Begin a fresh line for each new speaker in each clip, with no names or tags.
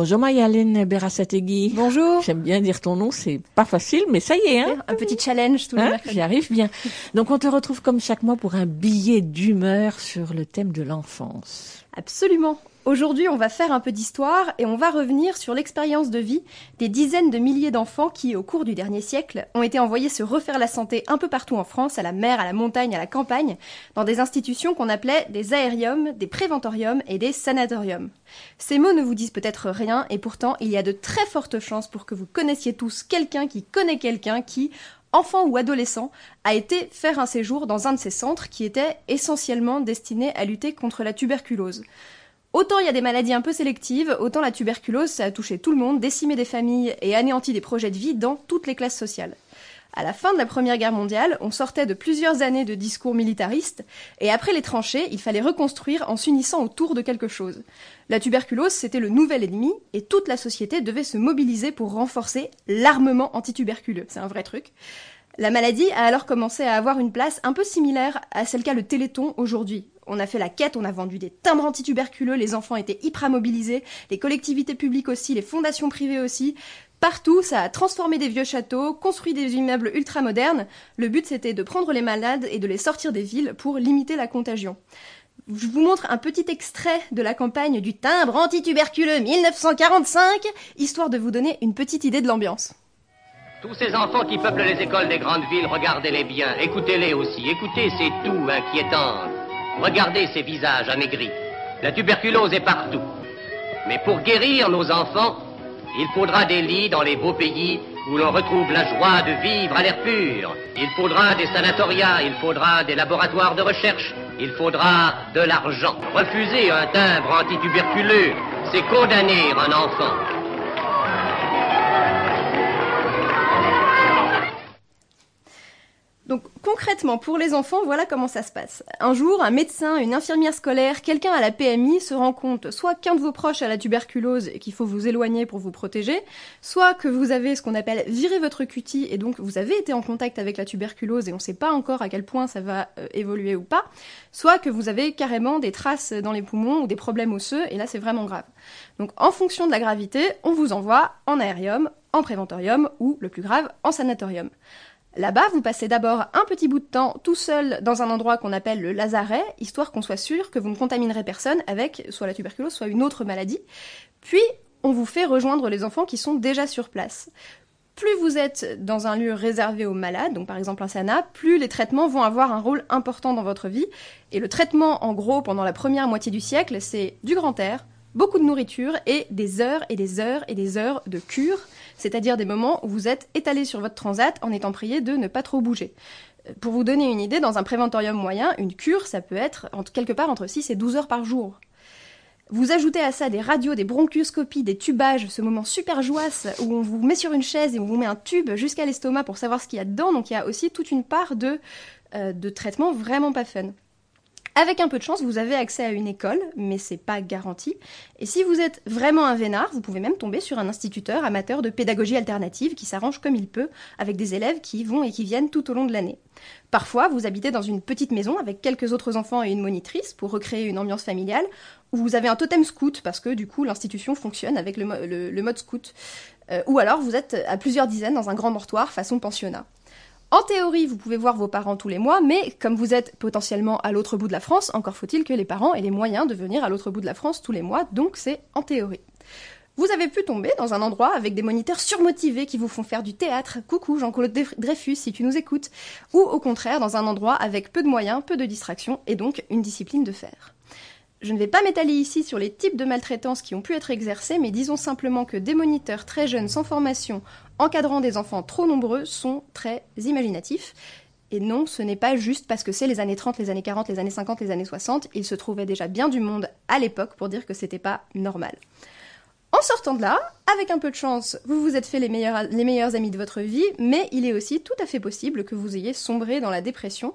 Bonjour Mayalène Berasategui.
Bonjour.
J'aime bien dire ton nom, c'est pas facile, mais ça y est. Hein
un petit challenge les
Hein. J'y arrive bien. Donc on te retrouve comme chaque mois pour un billet d'humeur sur le thème de l'enfance.
Absolument. Aujourd'hui, on va faire un peu d'histoire et on va revenir sur l'expérience de vie des dizaines de milliers d'enfants qui, au cours du dernier siècle, ont été envoyés se refaire la santé un peu partout en France, à la mer, à la montagne, à la campagne, dans des institutions qu'on appelait des aériums, des préventoriums et des sanatoriums. Ces mots ne vous disent peut-être rien et pourtant, il y a de très fortes chances pour que vous connaissiez tous quelqu'un qui connaît quelqu'un qui, enfant ou adolescent, a été faire un séjour dans un de ces centres qui était essentiellement destiné à lutter contre la tuberculose. Autant il y a des maladies un peu sélectives, autant la tuberculose, ça a touché tout le monde, décimé des familles et anéanti des projets de vie dans toutes les classes sociales. À la fin de la Première Guerre mondiale, on sortait de plusieurs années de discours militaristes, et après les tranchées, il fallait reconstruire en s'unissant autour de quelque chose. La tuberculose, c'était le nouvel ennemi, et toute la société devait se mobiliser pour renforcer l'armement antituberculeux. C'est un vrai truc. La maladie a alors commencé à avoir une place un peu similaire à celle qu'a le Téléthon aujourd'hui. On a fait la quête, on a vendu des timbres antituberculeux, les enfants étaient hyper mobilisés, les collectivités publiques aussi, les fondations privées aussi. Partout, ça a transformé des vieux châteaux, construit des immeubles ultra modernes. Le but, c'était de prendre les malades et de les sortir des villes pour limiter la contagion. Je vous montre un petit extrait de la campagne du timbre antituberculeux 1945, histoire de vous donner une petite idée de l'ambiance.
Tous ces enfants qui peuplent les écoles des grandes villes, regardez-les bien, écoutez-les aussi, écoutez ces toux inquiétants. Regardez ces visages amaigris. La tuberculose est partout. Mais pour guérir nos enfants, il faudra des lits dans les beaux pays où l'on retrouve la joie de vivre à l'air pur. Il faudra des sanatoriats, il faudra des laboratoires de recherche, il faudra de l'argent. Refuser un timbre antituberculeux, c'est condamner un enfant.
Donc concrètement, pour les enfants, voilà comment ça se passe. Un jour, un médecin, une infirmière scolaire, quelqu'un à la PMI se rend compte soit qu'un de vos proches a la tuberculose et qu'il faut vous éloigner pour vous protéger, soit que vous avez ce qu'on appelle viré votre cutie et donc vous avez été en contact avec la tuberculose et on ne sait pas encore à quel point ça va euh, évoluer ou pas, soit que vous avez carrément des traces dans les poumons ou des problèmes osseux et là c'est vraiment grave. Donc en fonction de la gravité, on vous envoie en aérium, en préventorium ou, le plus grave, en sanatorium. Là-bas, vous passez d'abord un petit bout de temps tout seul dans un endroit qu'on appelle le lazaret, histoire qu'on soit sûr que vous ne contaminerez personne avec soit la tuberculose, soit une autre maladie. Puis, on vous fait rejoindre les enfants qui sont déjà sur place. Plus vous êtes dans un lieu réservé aux malades, donc par exemple un sana, plus les traitements vont avoir un rôle important dans votre vie. Et le traitement, en gros, pendant la première moitié du siècle, c'est du grand air, beaucoup de nourriture et des heures et des heures et des heures de cure, c'est-à-dire des moments où vous êtes étalé sur votre transat en étant prié de ne pas trop bouger. Euh, Pour vous donner une idée, dans un préventorium moyen, une cure, ça peut être quelque part entre 6 et 12 heures par jour. Vous ajoutez à ça des radios, des bronchioscopies, des tubages, ce moment super jouasse où on vous met sur une chaise et on vous met un tube jusqu'à l'estomac pour savoir ce qu'il y a dedans. Donc il y a aussi toute une part de, euh, de traitement vraiment pas fun. Avec un peu de chance, vous avez accès à une école, mais c'est pas garanti. Et si vous êtes vraiment un vénard, vous pouvez même tomber sur un instituteur amateur de pédagogie alternative qui s'arrange comme il peut avec des élèves qui vont et qui viennent tout au long de l'année. Parfois, vous habitez dans une petite maison avec quelques autres enfants et une monitrice pour recréer une ambiance familiale, ou vous avez un totem scout parce que du coup l'institution fonctionne avec le, mo- le- le mode scout. Euh, ou alors vous êtes à plusieurs dizaines dans un grand mortoir façon pensionnat. En théorie, vous pouvez voir vos parents tous les mois, mais comme vous êtes potentiellement à l'autre bout de la France, encore faut-il que les parents aient les moyens de venir à l'autre bout de la France tous les mois, donc c'est en théorie. Vous avez pu tomber dans un endroit avec des moniteurs surmotivés qui vous font faire du théâtre, coucou Jean-Claude Dreyf- Dreyfus si tu nous écoutes, ou au contraire dans un endroit avec peu de moyens, peu de distractions et donc une discipline de fer. Je ne vais pas m'étaler ici sur les types de maltraitance qui ont pu être exercés, mais disons simplement que des moniteurs très jeunes sans formation encadrant des enfants trop nombreux sont très imaginatifs. Et non, ce n'est pas juste parce que c'est les années 30, les années 40, les années 50, les années 60. Il se trouvait déjà bien du monde à l'époque pour dire que c'était pas normal. En sortant de là, avec un peu de chance, vous vous êtes fait les meilleurs, les meilleurs amis de votre vie, mais il est aussi tout à fait possible que vous ayez sombré dans la dépression.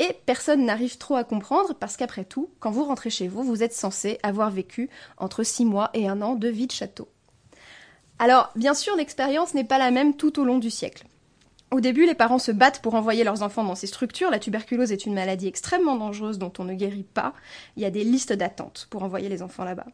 Et personne n'arrive trop à comprendre parce qu'après tout, quand vous rentrez chez vous, vous êtes censé avoir vécu entre 6 mois et un an de vie de château. Alors, bien sûr, l'expérience n'est pas la même tout au long du siècle. Au début, les parents se battent pour envoyer leurs enfants dans ces structures. La tuberculose est une maladie extrêmement dangereuse dont on ne guérit pas. Il y a des listes d'attente pour envoyer les enfants là-bas.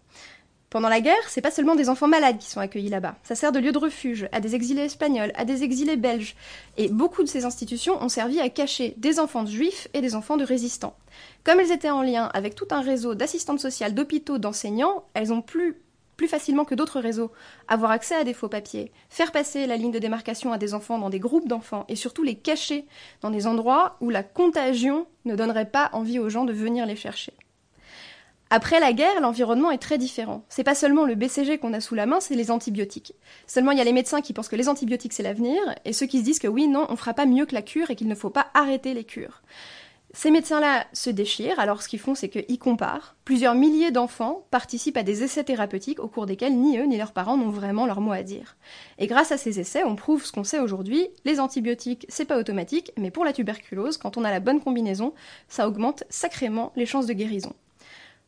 Pendant la guerre, c'est pas seulement des enfants malades qui sont accueillis là-bas. Ça sert de lieu de refuge à des exilés espagnols, à des exilés belges. Et beaucoup de ces institutions ont servi à cacher des enfants de juifs et des enfants de résistants. Comme elles étaient en lien avec tout un réseau d'assistantes sociales, d'hôpitaux, d'enseignants, elles ont pu plus facilement que d'autres réseaux, avoir accès à des faux papiers, faire passer la ligne de démarcation à des enfants dans des groupes d'enfants et surtout les cacher dans des endroits où la contagion ne donnerait pas envie aux gens de venir les chercher. Après la guerre, l'environnement est très différent. C'est pas seulement le BCG qu'on a sous la main, c'est les antibiotiques. Seulement, il y a les médecins qui pensent que les antibiotiques c'est l'avenir, et ceux qui se disent que oui, non, on fera pas mieux que la cure et qu'il ne faut pas arrêter les cures. Ces médecins-là se déchirent, alors ce qu'ils font, c'est qu'ils comparent. Plusieurs milliers d'enfants participent à des essais thérapeutiques au cours desquels ni eux ni leurs parents n'ont vraiment leur mot à dire. Et grâce à ces essais, on prouve ce qu'on sait aujourd'hui, les antibiotiques, c'est pas automatique, mais pour la tuberculose, quand on a la bonne combinaison, ça augmente sacrément les chances de guérison.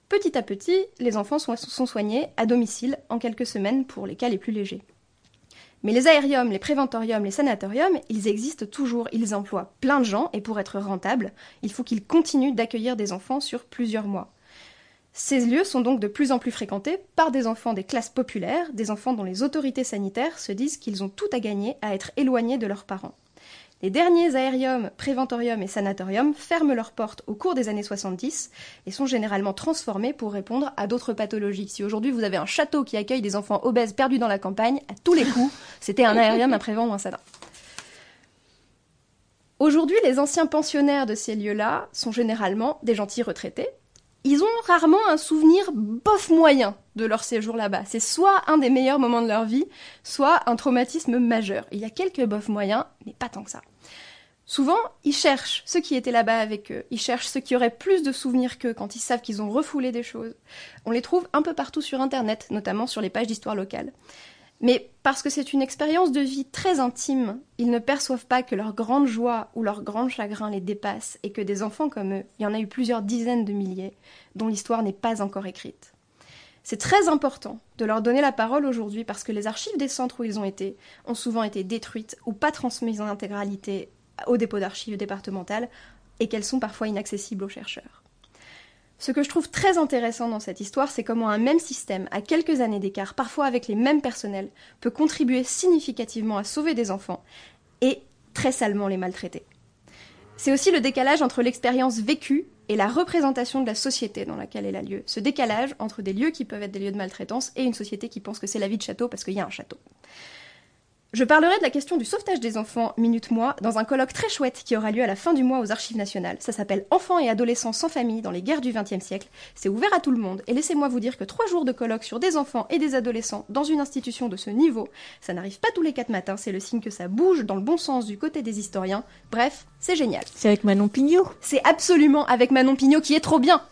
Petit à petit, les enfants sont, soignés à domicile en quelques semaines pour les cas les plus légers. Mais les aériums, les préventoriums, les sanatoriums, ils existent toujours, ils emploient plein de gens et pour être rentables, il faut qu'ils continuent d'accueillir des enfants sur plusieurs mois. Ces lieux sont donc de plus en plus fréquentés par des enfants des classes populaires, des enfants dont les autorités sanitaires se disent qu'ils ont tout à gagner à être éloignés de leurs parents. Les derniers aériums, préventoriums et sanatoriums ferment leurs portes au cours des années 70 et sont généralement transformés pour répondre à d'autres pathologies. Si aujourd'hui vous avez un château qui accueille des enfants obèses perdus dans la campagne, à tous les coups, c'était un aérium, un prévent ou un sana. Aujourd'hui, les anciens pensionnaires de ces lieux-là sont généralement des gentils retraités. Ils ont rarement un souvenir bof moyen de leur séjour là-bas. C'est soit un des meilleurs moments de leur vie, soit un traumatisme majeur. Il y a quelques bofs moyens, mais pas tant que ça. Souvent, ils cherchent ceux qui étaient là-bas avec eux, ils cherchent ceux qui auraient plus de souvenirs qu'eux quand ils savent qu'ils ont refoulé des choses. On les trouve un peu partout sur Internet, notamment sur les pages d'histoire locale. Mais parce que c'est une expérience de vie très intime, ils ne perçoivent pas que leur grande joie ou leur grand chagrin les dépasse et que des enfants comme eux, il y en a eu plusieurs dizaines de milliers, dont l'histoire n'est pas encore écrite. C'est très important de leur donner la parole aujourd'hui parce que les archives des centres où ils ont été ont souvent été détruites ou pas transmises en intégralité au dépôt d'archives départemental et qu'elles sont parfois inaccessibles aux chercheurs. Ce que je trouve très intéressant dans cette histoire, c'est comment un même système, à quelques années d'écart, parfois avec les mêmes personnels, peut contribuer significativement à sauver des enfants et très salement les maltraiter. C'est aussi le décalage entre l'expérience vécue et la représentation de la société dans laquelle elle a lieu. Ce décalage entre des lieux qui peuvent être des lieux de maltraitance et une société qui pense que c'est la vie de château parce qu'il y a un château. Je parlerai de la question du sauvetage des enfants minute-mois dans un colloque très chouette qui aura lieu à la fin du mois aux Archives nationales. Ça s'appelle Enfants et adolescents sans famille dans les guerres du XXe siècle. C'est ouvert à tout le monde et laissez-moi vous dire que trois jours de colloque sur des enfants et des adolescents dans une institution de ce niveau, ça n'arrive pas tous les quatre matins, c'est le signe que ça bouge dans le bon sens du côté des historiens. Bref, c'est génial.
C'est avec Manon Pignot
C'est absolument avec Manon Pignot qui est trop bien.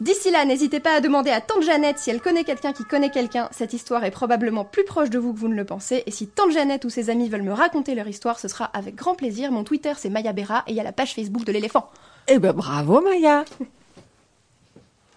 D'ici là, n'hésitez pas à demander à Tante Jeannette si elle connaît quelqu'un qui connaît quelqu'un. Cette histoire est probablement plus proche de vous que vous ne le pensez. Et si Tante Jeannette ou ses amis veulent me raconter leur histoire, ce sera avec grand plaisir. Mon Twitter c'est Maya Bera et il y a la page Facebook de l'éléphant.
Eh ben bravo Maya